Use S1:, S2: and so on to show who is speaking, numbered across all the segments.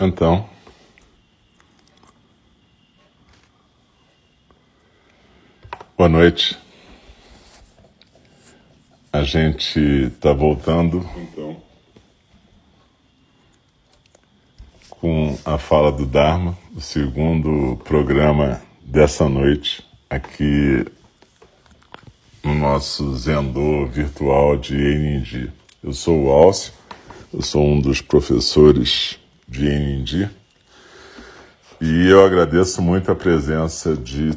S1: Então, boa noite. A gente está voltando então com a fala do Dharma, o segundo programa dessa noite aqui no nosso Zendô virtual de Enindi. Eu sou o Alcio, eu sou um dos professores de. E eu agradeço muito a presença de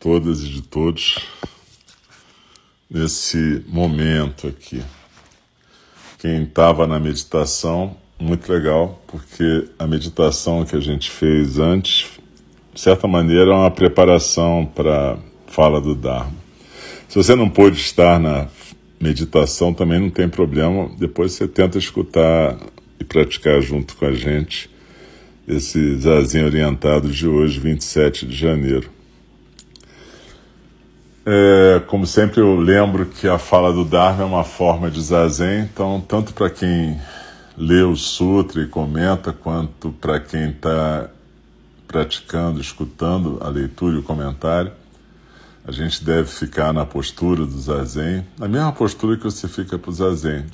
S1: todas e de todos nesse momento aqui. Quem estava na meditação, muito legal, porque a meditação que a gente fez antes, de certa maneira, é uma preparação para fala do Dharma. Se você não pôde estar na meditação, também não tem problema, depois você tenta escutar e praticar junto com a gente esse zazinho orientado de hoje, 27 de janeiro. É, como sempre, eu lembro que a fala do Dharma é uma forma de zazen, então, tanto para quem lê o sutra e comenta, quanto para quem está praticando, escutando a leitura e o comentário, a gente deve ficar na postura do zazen, na mesma postura que você fica para o zazen,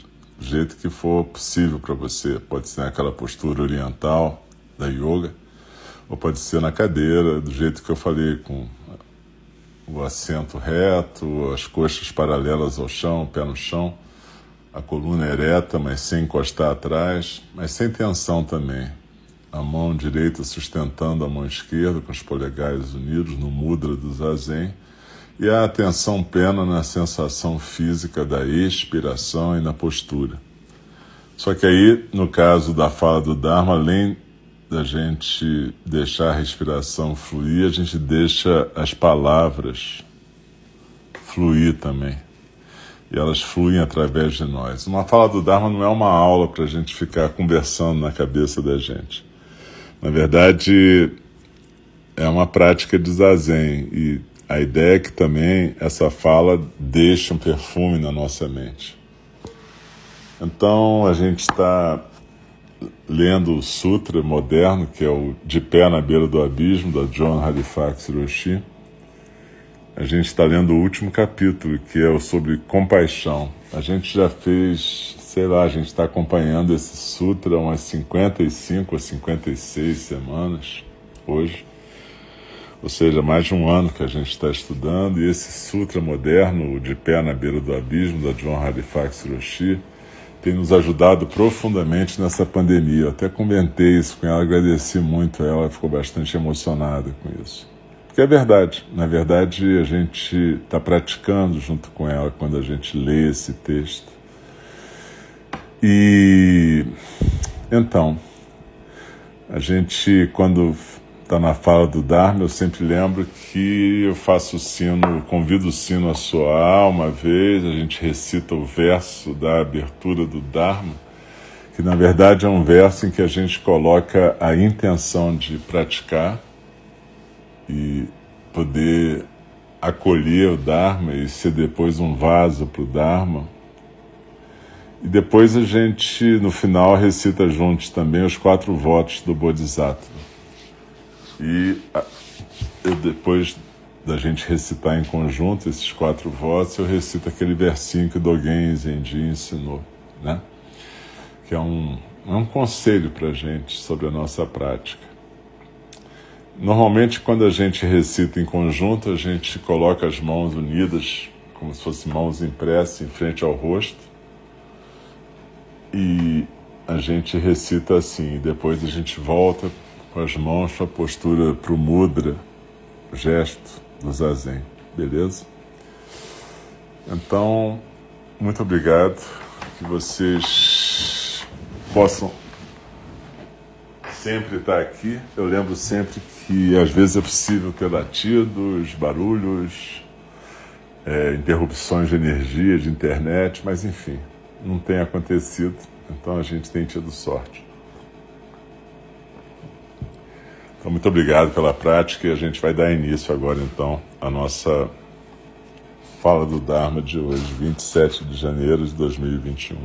S1: do jeito que for possível para você. Pode ser aquela postura oriental da yoga, ou pode ser na cadeira, do jeito que eu falei, com o assento reto, as coxas paralelas ao chão, o pé no chão, a coluna ereta, mas sem encostar atrás, mas sem tensão também. A mão direita sustentando a mão esquerda com os polegares unidos no mudra do zazen e a atenção plena na sensação física da expiração e na postura. Só que aí, no caso da fala do Dharma, além da gente deixar a respiração fluir, a gente deixa as palavras fluir também. E elas fluem através de nós. Uma fala do Dharma não é uma aula para a gente ficar conversando na cabeça da gente. Na verdade, é uma prática de zazen. E a ideia é que também essa fala deixe um perfume na nossa mente. Então, a gente está lendo o Sutra moderno, que é o De Pé na Beira do Abismo, da John Halifax Roshi. A gente está lendo o último capítulo, que é o sobre compaixão. A gente já fez, sei lá, a gente está acompanhando esse Sutra umas 55 ou 56 semanas hoje. Ou seja, mais de um ano que a gente está estudando, e esse Sutra moderno, De Pé na Beira do Abismo, da John Halifax Roshi, tem nos ajudado profundamente nessa pandemia. Eu até comentei isso com ela, agradeci muito a ela, ficou bastante emocionada com isso. Porque é verdade, na verdade a gente está praticando junto com ela quando a gente lê esse texto. E então, a gente, quando está na fala do Dharma, eu sempre lembro que eu faço o sino, convido o sino a soar uma vez, a gente recita o verso da abertura do Dharma, que na verdade é um verso em que a gente coloca a intenção de praticar e poder acolher o Dharma e ser depois um vaso para o Dharma. E depois a gente, no final, recita juntos também os quatro votos do Bodhisattva. E eu, depois da gente recitar em conjunto esses quatro votos, eu recito aquele versinho que Dogen Zenji ensinou, né? Que é um, é um conselho para a gente sobre a nossa prática. Normalmente, quando a gente recita em conjunto, a gente coloca as mãos unidas, como se fossem mãos impressas em frente ao rosto, e a gente recita assim, depois a gente volta com as mãos para a postura para o mudra, gesto do zazen, beleza? Então, muito obrigado, que vocês possam sempre estar aqui. Eu lembro sempre que às vezes é possível ter latidos, barulhos, é, interrupções de energia, de internet, mas enfim, não tem acontecido, então a gente tem tido sorte. Então, muito obrigado pela prática e a gente vai dar início agora, então, à nossa fala do Dharma de hoje, 27 de janeiro de 2021.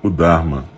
S1: O Dharma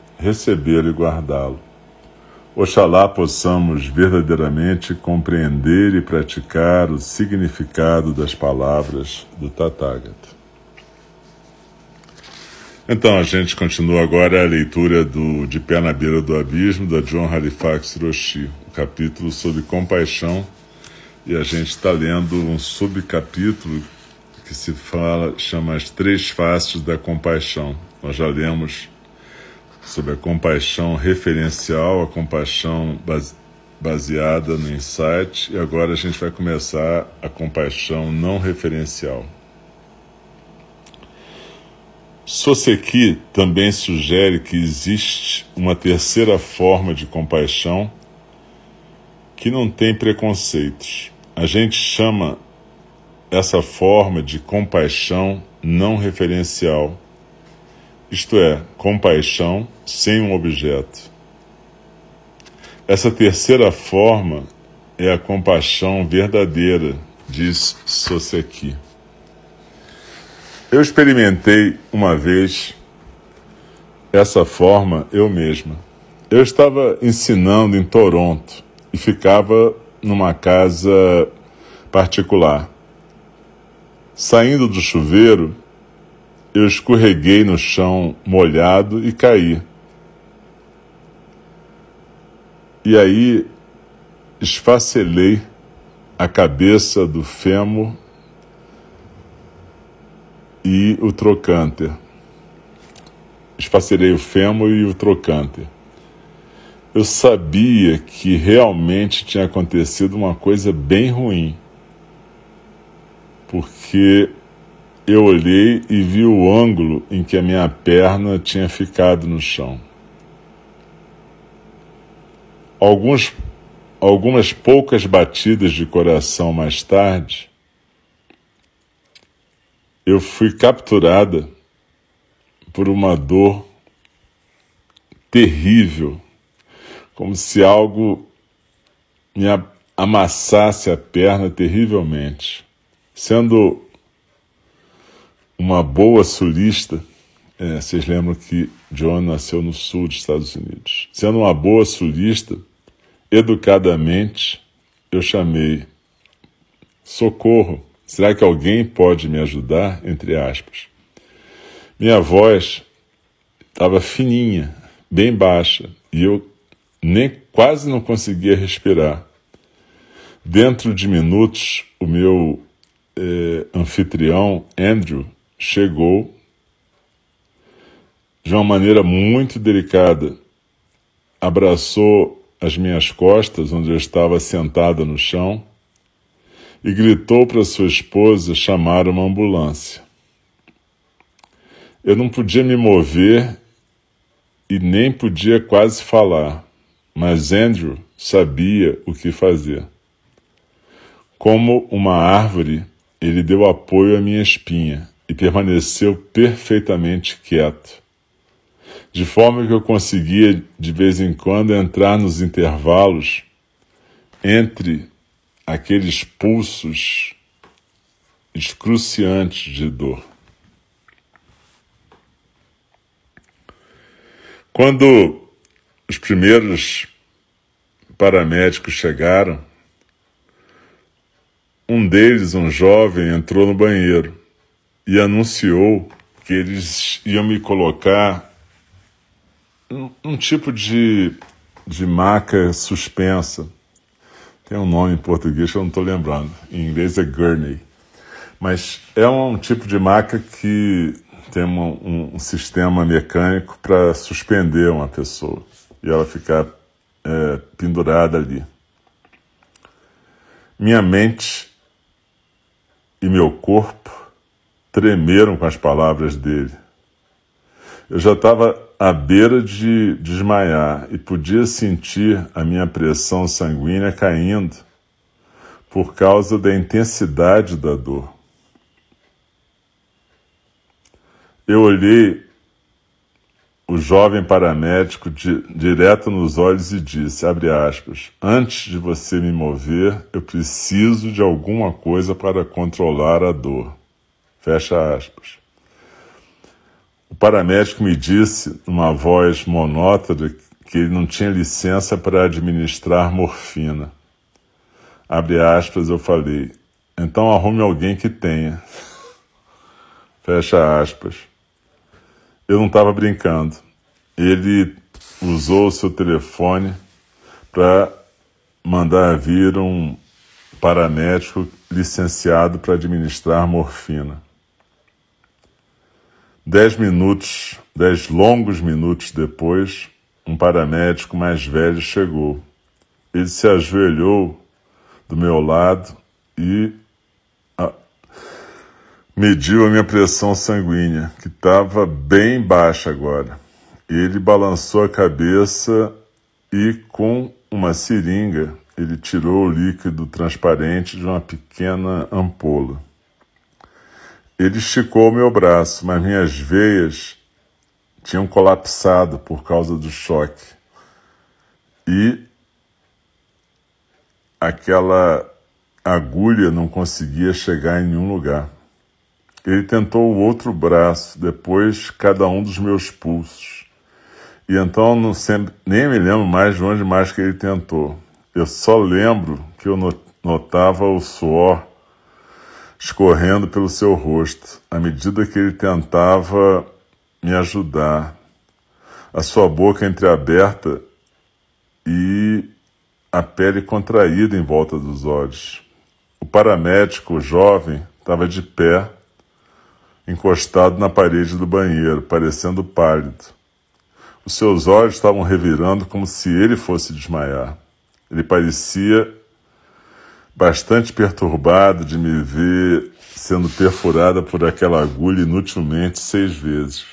S1: recebê-lo e guardá-lo. Oxalá possamos verdadeiramente compreender e praticar o significado das palavras do Tathagata. Então, a gente continua agora a leitura do De Pé na Beira do Abismo, da John Halifax Roshi, o capítulo sobre compaixão, e a gente está lendo um subcapítulo que se fala, chama As Três Faces da Compaixão. Nós já lemos sobre a compaixão referencial, a compaixão baseada no insight, e agora a gente vai começar a compaixão não referencial. Soseki também sugere que existe uma terceira forma de compaixão que não tem preconceitos. A gente chama essa forma de compaixão não referencial isto é, compaixão sem um objeto. Essa terceira forma é a compaixão verdadeira, diz Soseki. Eu experimentei uma vez essa forma eu mesma. Eu estava ensinando em Toronto e ficava numa casa particular. Saindo do chuveiro, eu escorreguei no chão molhado e caí. E aí esfacelei a cabeça do fêmur e o trocânter. Esfacelei o fêmur e o trocânter. Eu sabia que realmente tinha acontecido uma coisa bem ruim, porque eu olhei e vi o ângulo em que a minha perna tinha ficado no chão. Alguns, algumas poucas batidas de coração mais tarde, eu fui capturada por uma dor terrível, como se algo me amassasse a perna terrivelmente. Sendo uma boa sulista, é, vocês lembram que John nasceu no sul dos Estados Unidos. Sendo uma boa sulista, educadamente eu chamei socorro. Será que alguém pode me ajudar? Entre aspas. Minha voz estava fininha, bem baixa, e eu nem quase não conseguia respirar. Dentro de minutos, o meu eh, anfitrião, Andrew, chegou de uma maneira muito delicada, abraçou as minhas costas, onde eu estava sentada no chão, e gritou para sua esposa chamar uma ambulância. Eu não podia me mover e nem podia quase falar, mas Andrew sabia o que fazer. Como uma árvore, ele deu apoio à minha espinha e permaneceu perfeitamente quieto, de forma que eu conseguia de vez em quando entrar nos intervalos entre aqueles pulsos excruciantes de dor. Quando os primeiros paramédicos chegaram, um deles, um jovem, entrou no banheiro e anunciou que eles iam me colocar um, um tipo de, de maca suspensa. Tem um nome em português que eu não estou lembrando. Em inglês é gurney. Mas é um tipo de maca que tem um, um sistema mecânico para suspender uma pessoa e ela ficar é, pendurada ali. Minha mente e meu corpo tremeram com as palavras dele. Eu já estava à beira de desmaiar e podia sentir a minha pressão sanguínea caindo por causa da intensidade da dor. Eu olhei o jovem paramédico di, direto nos olhos e disse, aspas, antes de você me mover, eu preciso de alguma coisa para controlar a dor. Fecha aspas. O paramédico me disse, numa voz monótona, que ele não tinha licença para administrar morfina. Abre aspas, eu falei, então arrume alguém que tenha. Fecha aspas. Eu não estava brincando. Ele usou o seu telefone para mandar vir um paramédico licenciado para administrar morfina. Dez minutos, dez longos minutos depois, um paramédico mais velho chegou. Ele se ajoelhou do meu lado e mediu a minha pressão sanguínea, que estava bem baixa agora. Ele balançou a cabeça e, com uma seringa, ele tirou o líquido transparente de uma pequena ampola. Ele esticou meu braço, mas minhas veias tinham colapsado por causa do choque. E aquela agulha não conseguia chegar em nenhum lugar. Ele tentou o outro braço, depois cada um dos meus pulsos. E então não sempre, nem me lembro mais de onde mais que ele tentou. Eu só lembro que eu notava o suor escorrendo pelo seu rosto, à medida que ele tentava me ajudar. A sua boca entreaberta e a pele contraída em volta dos olhos. O paramédico, jovem, estava de pé encostado na parede do banheiro, parecendo pálido. Os seus olhos estavam revirando como se ele fosse desmaiar. Ele parecia bastante perturbado de me ver sendo perfurada por aquela agulha inutilmente seis vezes.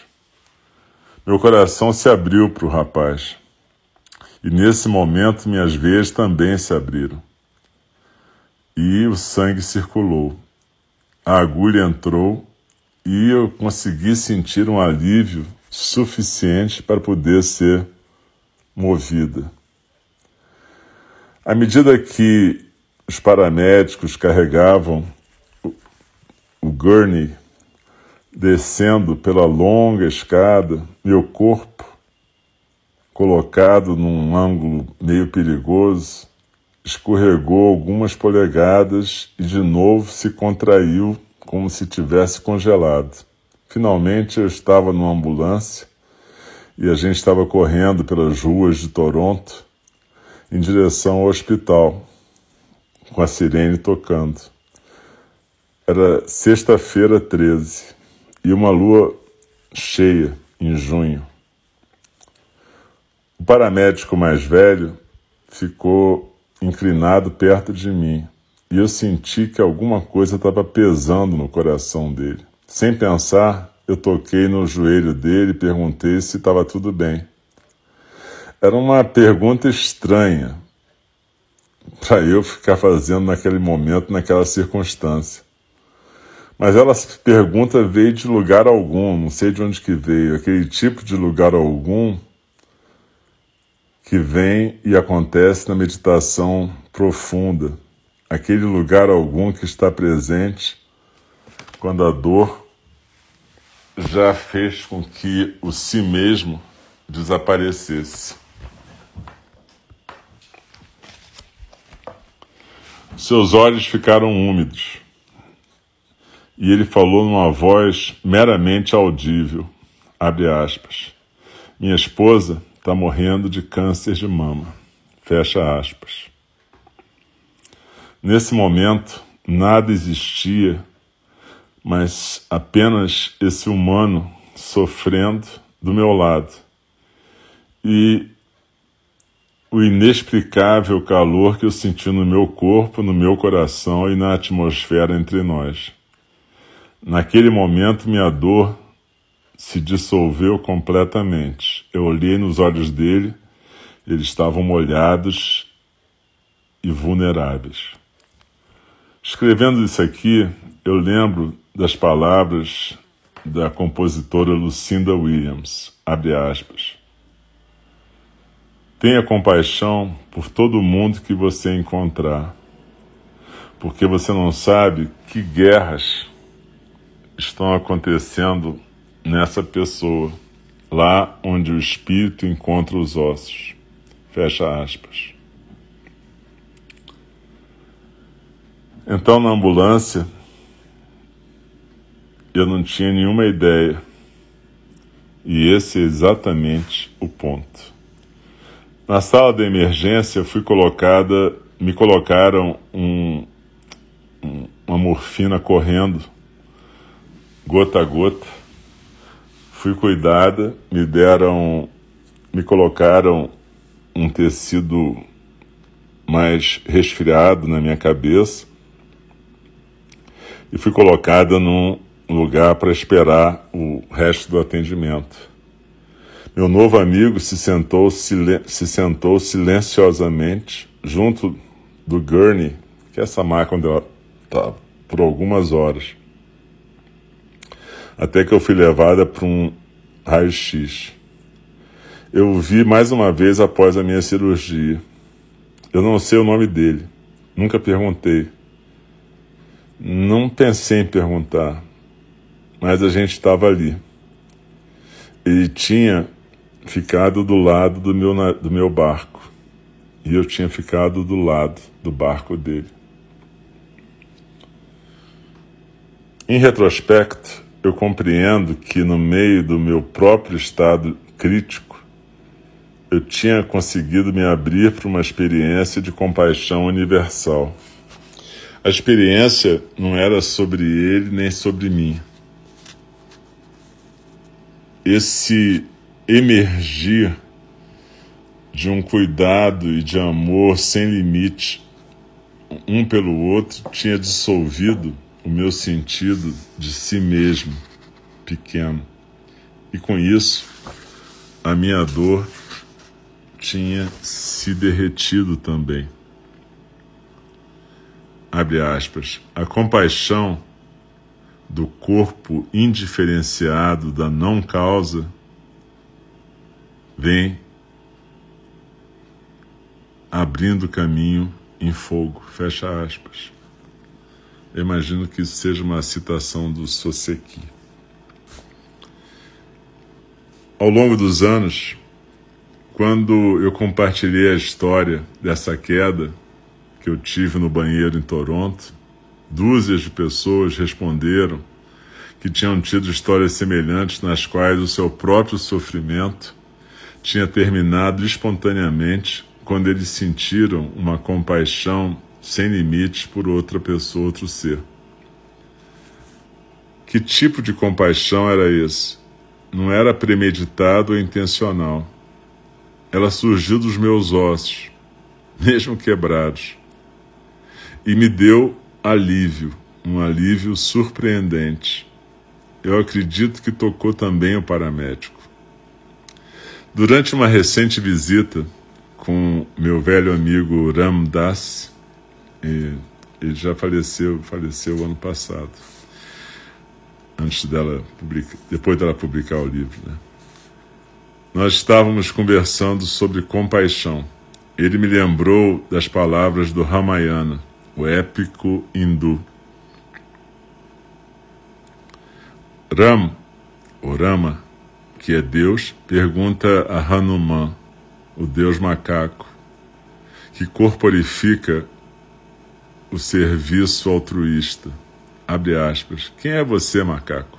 S1: Meu coração se abriu para o rapaz. E nesse momento minhas veias também se abriram. E o sangue circulou. A agulha entrou e eu consegui sentir um alívio suficiente para poder ser movida. À medida que os paramédicos carregavam o, gurney descendo pela longa escada, meu corpo, colocado num ângulo meio perigoso, escorregou algumas polegadas e de novo se contraiu como se tivesse congelado. Finalmente eu estava numa ambulância e a gente estava correndo pelas ruas de Toronto em direção ao hospital, com a sirene tocando. Era sexta-feira 13 e uma lua cheia em junho. O paramédico mais velho ficou inclinado perto de mim e eu senti que alguma coisa estava pesando no coração dele. Sem pensar, eu toquei no joelho dele e perguntei se estava tudo bem. Era uma pergunta estranha para eu ficar fazendo naquele momento, naquela circunstância. Mas ela pergunta veio de lugar algum, não sei de onde que veio, aquele tipo de lugar algum que vem e acontece na meditação profunda aquele lugar algum que está presente quando a dor já fez com que o si mesmo desaparecesse. Seus olhos ficaram úmidos e ele falou numa voz meramente audível. Abre aspas. Minha esposa está morrendo de câncer de mama. Fecha aspas. Nesse momento, nada existia, mas apenas esse humano sofrendo do meu lado. E o inexplicável calor que eu senti no meu corpo, no meu coração e na atmosfera entre nós. Naquele momento, minha dor se dissolveu completamente. Eu olhei nos olhos dele, eles estavam molhados e vulneráveis. Escrevendo isso aqui, eu lembro das palavras da compositora Lucinda Williams, abre aspas. Tenha compaixão por todo mundo que você encontrar, porque você não sabe que guerras estão acontecendo nessa pessoa, lá onde o espírito encontra os ossos. Fecha aspas. Então, na ambulância, eu não tinha nenhuma ideia. E esse é exatamente o ponto. Na sala de emergência, fui colocada, me colocaram um, um, uma morfina correndo, gota a gota. Fui cuidada, me deram, me colocaram um tecido mais resfriado na minha cabeça e fui colocada num lugar para esperar o resto do atendimento. Meu novo amigo se sentou, se sentou silenciosamente junto do gurney, que é essa máquina onde eu estava, por algumas horas. Até que eu fui levada para um raio-x. Eu o vi mais uma vez após a minha cirurgia. Eu não sei o nome dele, nunca perguntei. Não pensei em perguntar, mas a gente estava ali. Ele tinha ficado do lado do meu, do meu barco e eu tinha ficado do lado do barco dele. Em retrospecto, eu compreendo que no meio do meu próprio estado crítico, eu tinha conseguido me abrir para uma experiência de compaixão universal. A experiência não era sobre ele nem sobre mim. Esse emergir de um cuidado e de amor sem limite um pelo outro tinha dissolvido o meu sentido de si mesmo pequeno. E com isso, a minha dor tinha se derretido também abre aspas, a compaixão do corpo indiferenciado da não causa vem abrindo caminho em fogo, fecha aspas. Eu imagino que isso seja uma citação do Soseki. Ao longo dos anos, quando eu compartilhei a história dessa queda, que eu tive no banheiro em Toronto, dúzias de pessoas responderam que tinham tido histórias semelhantes nas quais o seu próprio sofrimento tinha terminado espontaneamente quando eles sentiram uma compaixão sem limites por outra pessoa, outro ser. Que tipo de compaixão era esse? Não era premeditado ou intencional. Ela surgiu dos meus ossos, mesmo quebrados e me deu alívio, um alívio surpreendente. Eu acredito que tocou também o paramédico. Durante uma recente visita com meu velho amigo Ram Das, ele já faleceu, faleceu ano passado, antes dela publicar, depois dela publicar o livro, né? Nós estávamos conversando sobre compaixão. Ele me lembrou das palavras do Ramayana, o épico hindu. Ram, ou Rama, que é Deus, pergunta a Hanuman, o Deus macaco, que corporifica o serviço altruísta. Abre aspas. Quem é você, macaco?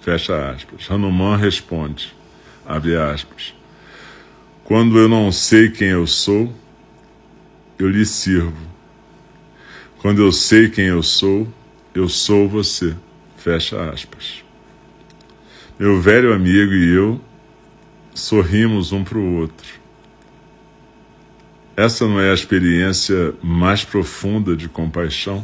S1: Fecha aspas. Hanuman responde, abre aspas. Quando eu não sei quem eu sou, eu lhe sirvo. Quando eu sei quem eu sou, eu sou você. Fecha aspas. Meu velho amigo e eu sorrimos um para o outro. Essa não é a experiência mais profunda de compaixão?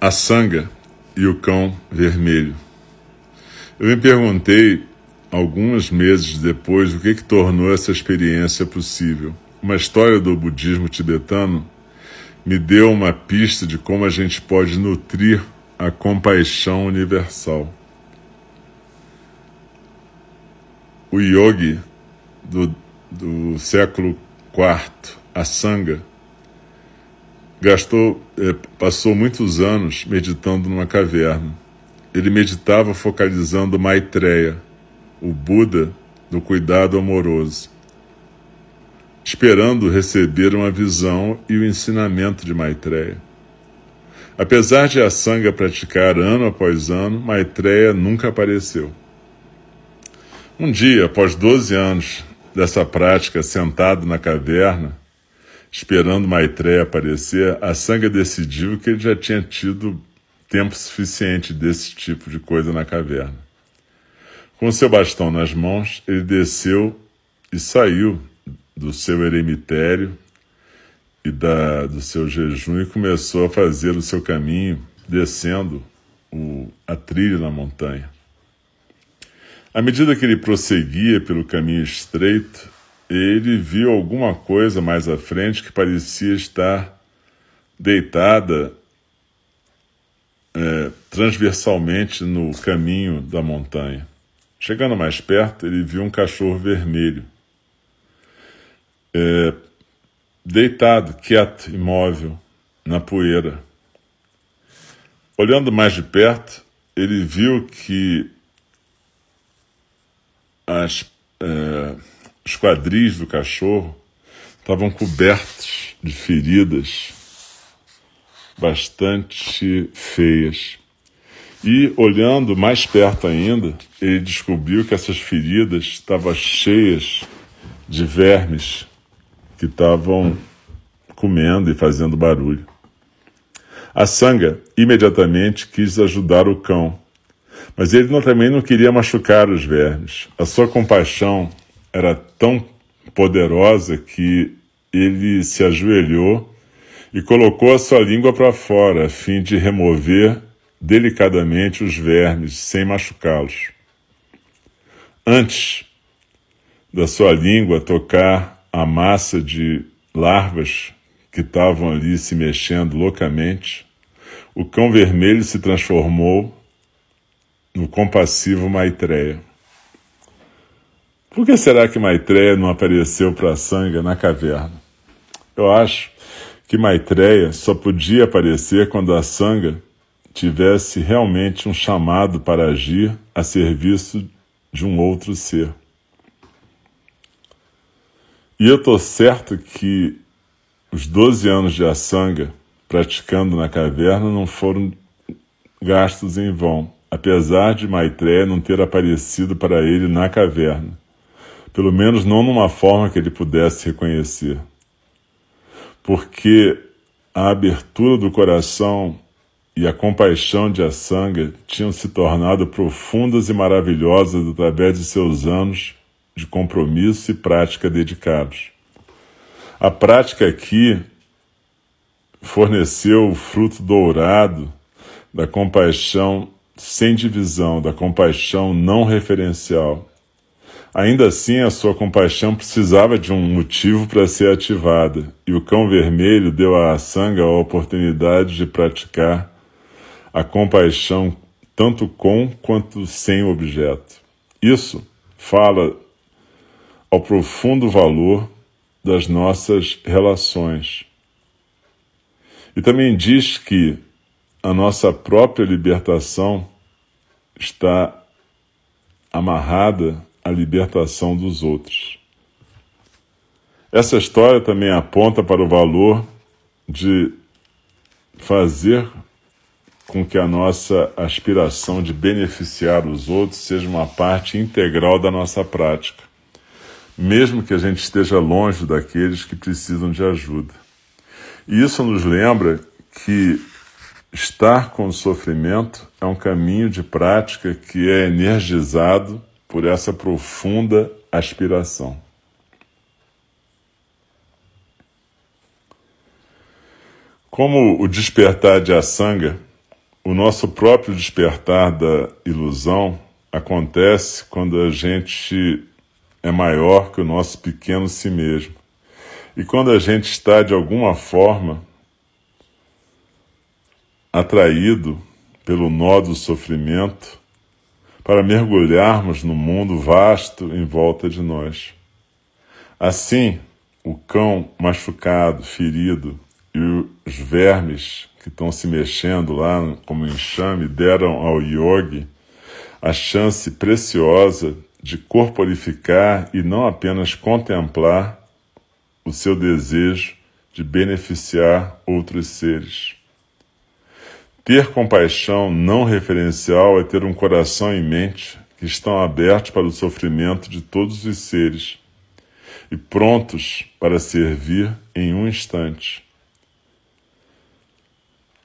S1: A sanga e o cão vermelho. Eu me perguntei, alguns meses depois, o que, que tornou essa experiência possível. Uma história do budismo tibetano me deu uma pista de como a gente pode nutrir a compaixão universal. o yogi do, do século IV, a Sangha, gastou, eh, passou muitos anos meditando numa caverna. Ele meditava focalizando Maitreya, o Buda do cuidado amoroso, esperando receber uma visão e o ensinamento de Maitreya. Apesar de a Sangha praticar ano após ano, Maitreya nunca apareceu. Um dia, após 12 anos dessa prática, sentado na caverna, esperando Maitreya aparecer, a Sangha decidiu que ele já tinha tido tempo suficiente desse tipo de coisa na caverna. Com seu bastão nas mãos, ele desceu e saiu do seu eremitério e da, do seu jejum e começou a fazer o seu caminho descendo o, a trilha na montanha. À medida que ele prosseguia pelo caminho estreito, ele viu alguma coisa mais à frente que parecia estar deitada é, transversalmente no caminho da montanha. Chegando mais perto, ele viu um cachorro vermelho, é, deitado, quieto, imóvel, na poeira. Olhando mais de perto, ele viu que as, é, os quadris do cachorro estavam cobertos de feridas bastante feias. E olhando mais perto ainda, ele descobriu que essas feridas estavam cheias de vermes que estavam comendo e fazendo barulho. A sanga imediatamente quis ajudar o cão mas ele também não queria machucar os vermes. A sua compaixão era tão poderosa que ele se ajoelhou e colocou a sua língua para fora, a fim de remover delicadamente os vermes, sem machucá-los. Antes da sua língua tocar a massa de larvas que estavam ali se mexendo loucamente, o cão vermelho se transformou no compassivo Maitreya. Por que será que Maitreya não apareceu para a Sangha na caverna? Eu acho que Maitreya só podia aparecer quando a Sangha tivesse realmente um chamado para agir a serviço de um outro ser. E eu estou certo que os 12 anos de Asanga praticando na caverna não foram gastos em vão apesar de Maitreya não ter aparecido para ele na caverna, pelo menos não numa forma que ele pudesse reconhecer. Porque a abertura do coração e a compaixão de Asanga tinham se tornado profundas e maravilhosas através de seus anos de compromisso e prática dedicados. A prática aqui forneceu o fruto dourado da compaixão sem divisão, da compaixão não referencial. Ainda assim, a sua compaixão precisava de um motivo para ser ativada, e o cão vermelho deu a Sangha a oportunidade de praticar a compaixão tanto com quanto sem objeto. Isso fala ao profundo valor das nossas relações. E também diz que a nossa própria libertação está amarrada à libertação dos outros. Essa história também aponta para o valor de fazer com que a nossa aspiração de beneficiar os outros seja uma parte integral da nossa prática, mesmo que a gente esteja longe daqueles que precisam de ajuda. E isso nos lembra que estar com o sofrimento é um caminho de prática que é energizado por essa profunda aspiração. Como o despertar de Asanga, o nosso próprio despertar da ilusão acontece quando a gente é maior que o nosso pequeno si mesmo. E quando a gente está, de alguma forma, atraído pelo nó do sofrimento para mergulharmos no mundo vasto em volta de nós. Assim, o cão machucado, ferido, e os vermes que estão se mexendo lá como enxame deram ao yogi a chance preciosa de corporificar e não apenas contemplar o seu desejo de beneficiar outros seres. Ter compaixão não referencial é ter um coração em mente que estão abertos para o sofrimento de todos os seres e prontos para servir em um instante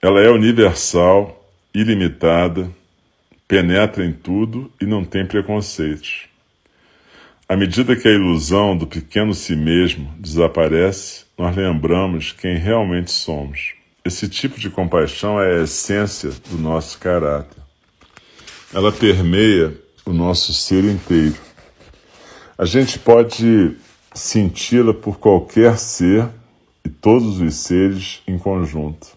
S1: ela é universal, ilimitada, penetra em tudo e não tem preconceitos. À medida que a ilusão do pequeno si mesmo desaparece, nós lembramos quem realmente somos. Esse tipo de compaixão é a essência do nosso caráter. Ela permeia o nosso ser inteiro. A gente pode senti-la por qualquer ser e todos os seres em conjunto.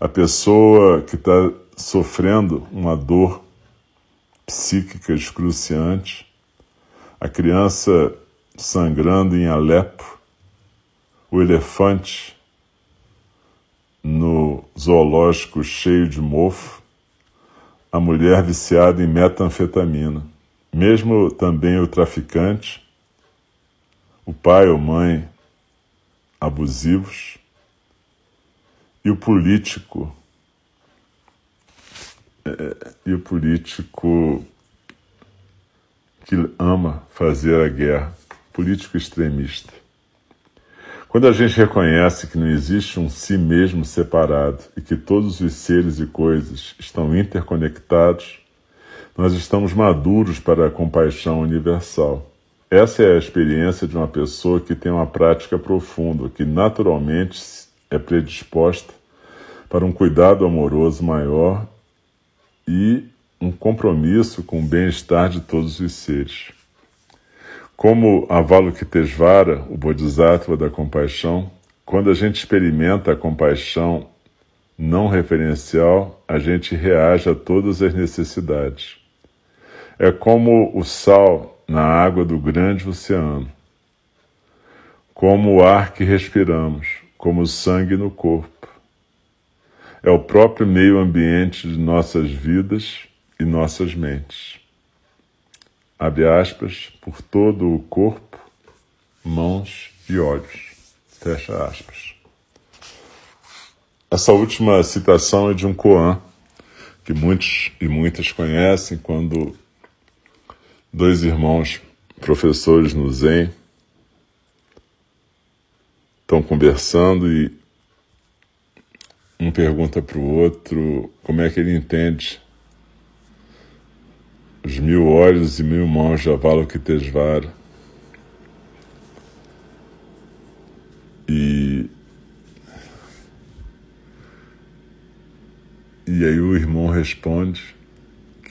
S1: A pessoa que está sofrendo uma dor psíquica excruciante, a criança sangrando em Alepo, o elefante no zoológico cheio de mofo, a mulher viciada em metanfetamina, mesmo também o traficante, o pai ou mãe abusivos, e o político e o político que ama fazer a guerra, político extremista. Quando a gente reconhece que não existe um si mesmo separado e que todos os seres e coisas estão interconectados, nós estamos maduros para a compaixão universal. Essa é a experiência de uma pessoa que tem uma prática profunda, que naturalmente é predisposta para um cuidado amoroso maior e um compromisso com o bem-estar de todos os seres. Como Avalokitesvara, o Bodhisattva da compaixão, quando a gente experimenta a compaixão não referencial, a gente reage a todas as necessidades. É como o sal na água do grande oceano, como o ar que respiramos, como o sangue no corpo é o próprio meio ambiente de nossas vidas e nossas mentes. Abre aspas, por todo o corpo, mãos e olhos. Fecha aspas. Essa última citação é de um Koan, que muitos e muitas conhecem quando dois irmãos professores no Zen estão conversando e um pergunta para o outro como é que ele entende os mil olhos e mil mãos de Avalokitesvara. E, e aí o irmão responde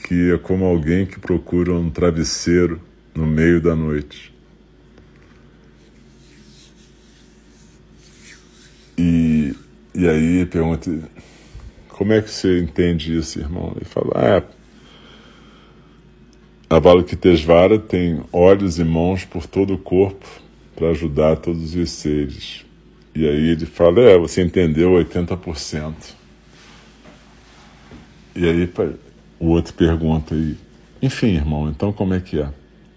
S1: que é como alguém que procura um travesseiro no meio da noite. E e aí pergunta, como é que você entende isso, irmão? Ele fala, ah, a Valokitesvara tem olhos e mãos por todo o corpo para ajudar todos os seres. E aí ele fala, é, você entendeu 80%. E aí o outro pergunta aí, enfim, irmão, então como é que é?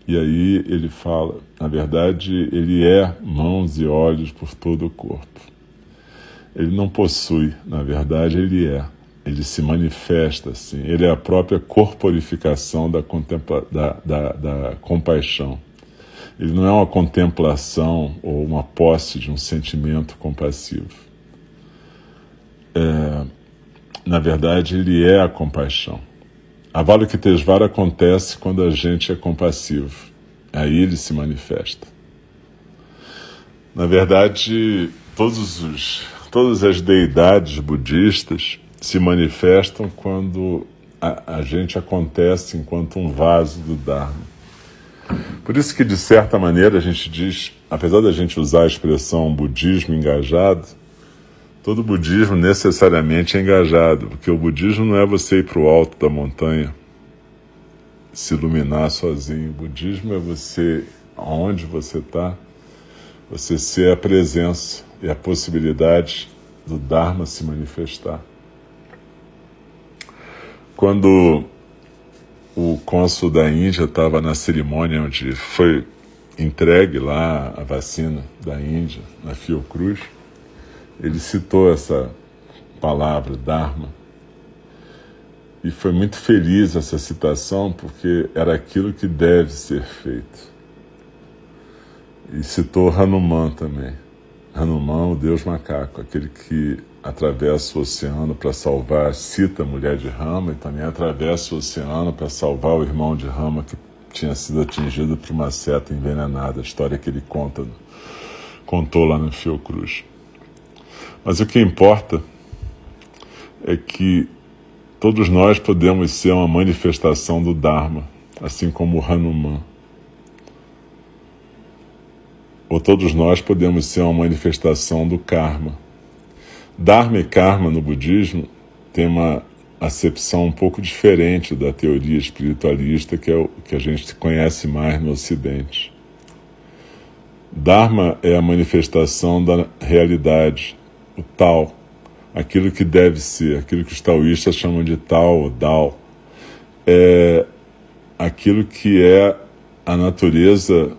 S1: E aí ele fala, na verdade, ele é mãos e olhos por todo o corpo. Ele não possui, na verdade, ele é. ele se manifesta assim, ele é a própria corporificação da, contempla, da, da, da compaixão. Ele não é uma contemplação ou uma posse de um sentimento compassivo. É, na verdade, ele é a compaixão. A Valokitesvara acontece quando a gente é compassivo. Aí ele se manifesta. Na verdade, todos os, todas as deidades budistas se manifestam quando a, a gente acontece enquanto um vaso do Dharma. Por isso que, de certa maneira, a gente diz, apesar da gente usar a expressão budismo engajado, todo budismo necessariamente é engajado, porque o budismo não é você ir para o alto da montanha se iluminar sozinho. O budismo é você, onde você está, você ser a presença e a possibilidade do Dharma se manifestar. Quando o cônsul da Índia estava na cerimônia onde foi entregue lá a vacina da Índia, na Fiocruz, ele citou essa palavra, Dharma. E foi muito feliz essa citação, porque era aquilo que deve ser feito. E citou Hanuman também. Hanuman, o deus macaco, aquele que atravessa o oceano para salvar Sita, mulher de Rama, e também atravessa o oceano para salvar o irmão de Rama que tinha sido atingido por uma seta envenenada, a história que ele conta, contou lá no Fiocruz. Mas o que importa é que todos nós podemos ser uma manifestação do Dharma, assim como o Hanuman. Ou todos nós podemos ser uma manifestação do karma Dharma e Karma no budismo tem uma acepção um pouco diferente da teoria espiritualista que é o que a gente conhece mais no Ocidente. Dharma é a manifestação da realidade, o tal, aquilo que deve ser, aquilo que os taoístas chamam de tal ou dao. É aquilo que é a natureza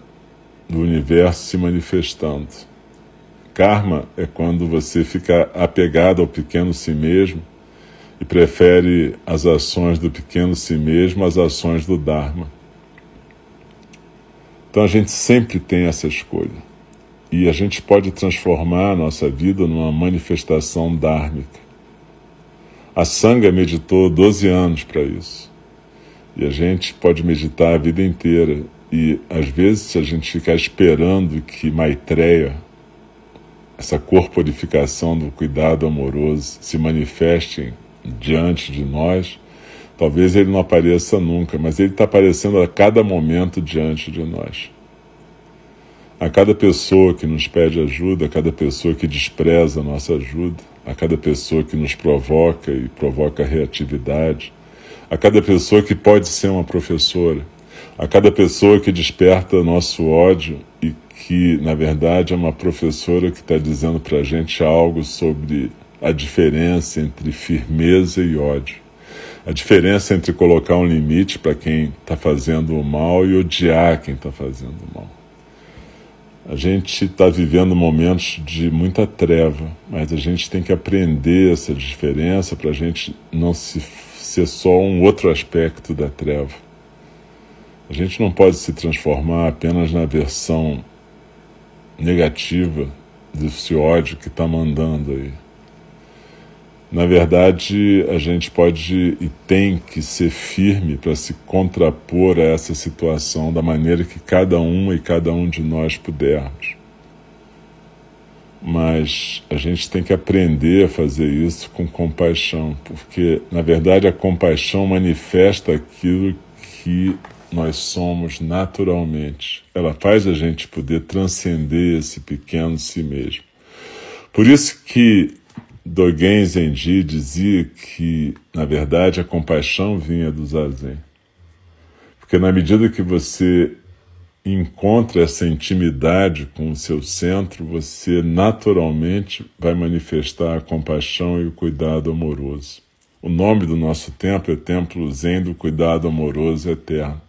S1: do universo se manifestando. Karma é quando você fica apegado ao pequeno si mesmo e prefere as ações do pequeno si mesmo às ações do Dharma. Então a gente sempre tem essa escolha. E a gente pode transformar a nossa vida numa manifestação dármica. A Sangha meditou 12 anos para isso. E a gente pode meditar a vida inteira. E às vezes, se a gente ficar esperando que Maitreya, essa corporificação do cuidado amoroso se manifeste diante de nós, talvez ele não apareça nunca, mas ele está aparecendo a cada momento diante de nós. A cada pessoa que nos pede ajuda, a cada pessoa que despreza a nossa ajuda, a cada pessoa que nos provoca e provoca reatividade, a cada pessoa que pode ser uma professora, a cada pessoa que desperta nosso ódio e que, na verdade, é uma professora que está dizendo para a gente algo sobre a diferença entre firmeza e ódio. A diferença entre colocar um limite para quem está fazendo o mal e odiar quem está fazendo o mal. A gente está vivendo momentos de muita treva, mas a gente tem que aprender essa diferença para a gente não se, ser só um outro aspecto da treva. A gente não pode se transformar apenas na versão negativa desse ódio que está mandando aí. Na verdade, a gente pode e tem que ser firme para se contrapor a essa situação da maneira que cada um e cada um de nós pudermos. Mas a gente tem que aprender a fazer isso com compaixão, porque, na verdade, a compaixão manifesta aquilo que nós somos naturalmente. Ela faz a gente poder transcender esse pequeno si mesmo. Por isso que Dogen Zenji dizia que, na verdade, a compaixão vinha do Zazen. Porque na medida que você encontra essa intimidade com o seu centro, você naturalmente vai manifestar a compaixão e o cuidado amoroso. O nome do nosso templo é Templo Zen do Cuidado Amoroso Eterno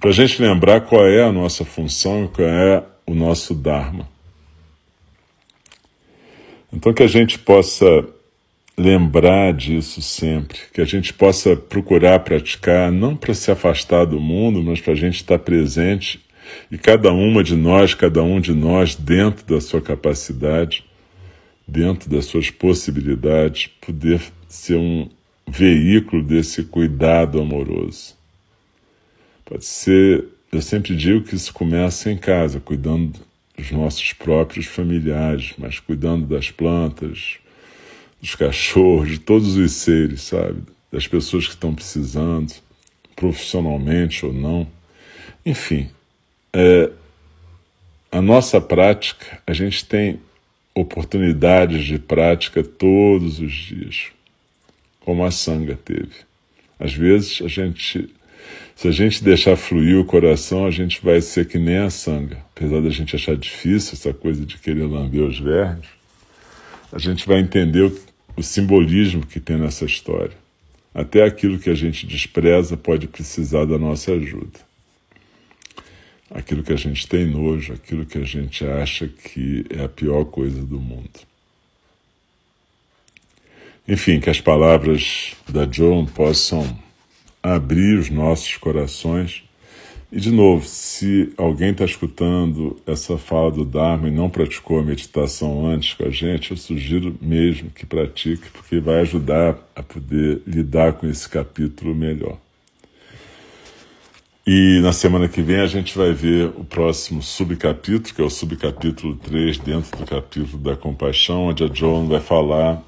S1: para a gente lembrar qual é a nossa função qual é o nosso Dharma. Então, que a gente possa lembrar disso sempre, que a gente possa procurar praticar, não para se afastar do mundo, mas para a gente estar presente e cada uma de nós, cada um de nós, dentro da sua capacidade, dentro das suas possibilidades, poder ser um veículo desse cuidado amoroso. Pode ser, eu sempre digo que isso começa em casa, cuidando dos nossos próprios familiares, mas cuidando das plantas, dos cachorros, de todos os seres, sabe? Das pessoas que estão precisando, profissionalmente ou não. Enfim, é, a nossa prática, a gente tem oportunidades de prática todos os dias, como a sanga teve. Às vezes a gente, se a gente deixar fluir o coração, a gente vai ser que nem a sanga. Apesar da gente achar difícil essa coisa de querer lamber os vermes, a gente vai entender o, o simbolismo que tem nessa história. Até aquilo que a gente despreza pode precisar da nossa ajuda. Aquilo que a gente tem nojo, aquilo que a gente acha que é a pior coisa do mundo. Enfim, que as palavras da Joan possam abrir os nossos corações e, de novo, se alguém está escutando essa fala do Dharma e não praticou a meditação antes com a gente, eu sugiro mesmo que pratique, porque vai ajudar a poder lidar com esse capítulo melhor. E na semana que vem a gente vai ver o próximo subcapítulo, que é o subcapítulo 3, dentro do capítulo da compaixão, onde a Joan vai falar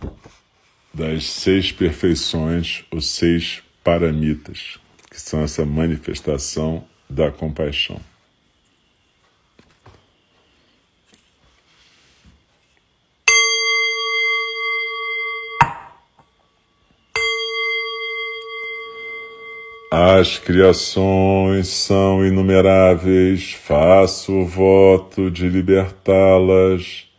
S1: das seis perfeições, os seis paramitas, que são essa manifestação da compaixão. As criações são inumeráveis, faço o voto de libertá-las.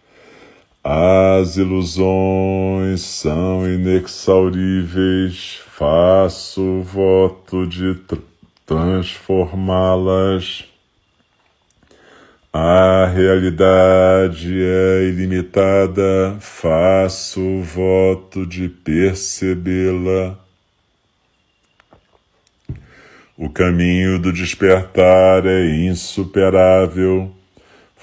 S1: As ilusões são inexauríveis, faço voto de transformá-las. A realidade é ilimitada, faço voto de percebê-la. O caminho do despertar é insuperável,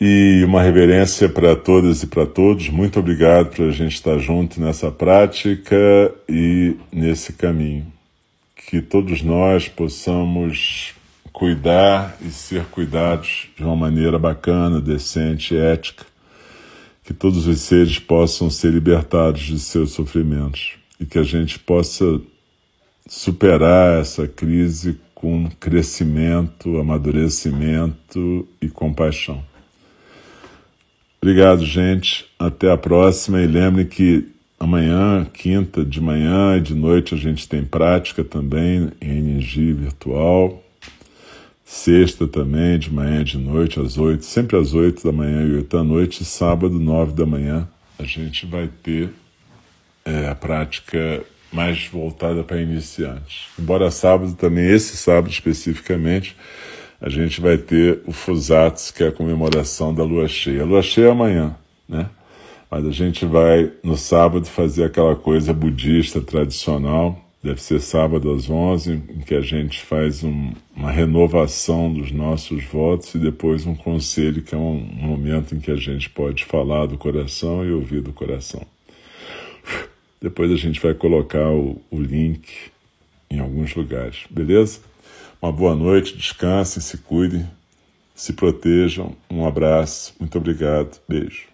S1: E uma reverência para todas e para todos. Muito obrigado por a gente estar junto nessa prática e nesse caminho. Que todos nós possamos cuidar e ser cuidados de uma maneira bacana, decente, ética que todos os seres possam ser libertados de seus sofrimentos e que a gente possa superar essa crise com crescimento, amadurecimento e compaixão. Obrigado, gente. Até a próxima. E lembre que amanhã, quinta, de manhã e de noite, a gente tem prática também em energia virtual. Sexta também, de manhã e de noite, às oito, sempre às oito da manhã e oito da noite. Sábado, nove da manhã, a gente vai ter é, a prática mais voltada para iniciantes. Embora sábado também, esse sábado especificamente, a gente vai ter o Fusatsu, que é a comemoração da lua cheia. A lua cheia é amanhã, né? Mas a gente vai no sábado fazer aquela coisa budista tradicional, deve ser sábado às 11, em que a gente faz um, uma renovação dos nossos votos e depois um conselho, que é um, um momento em que a gente pode falar do coração e ouvir do coração. Depois a gente vai colocar o, o link em alguns lugares, beleza? Uma boa noite, descansem, se cuidem, se protejam. Um abraço, muito obrigado, beijo.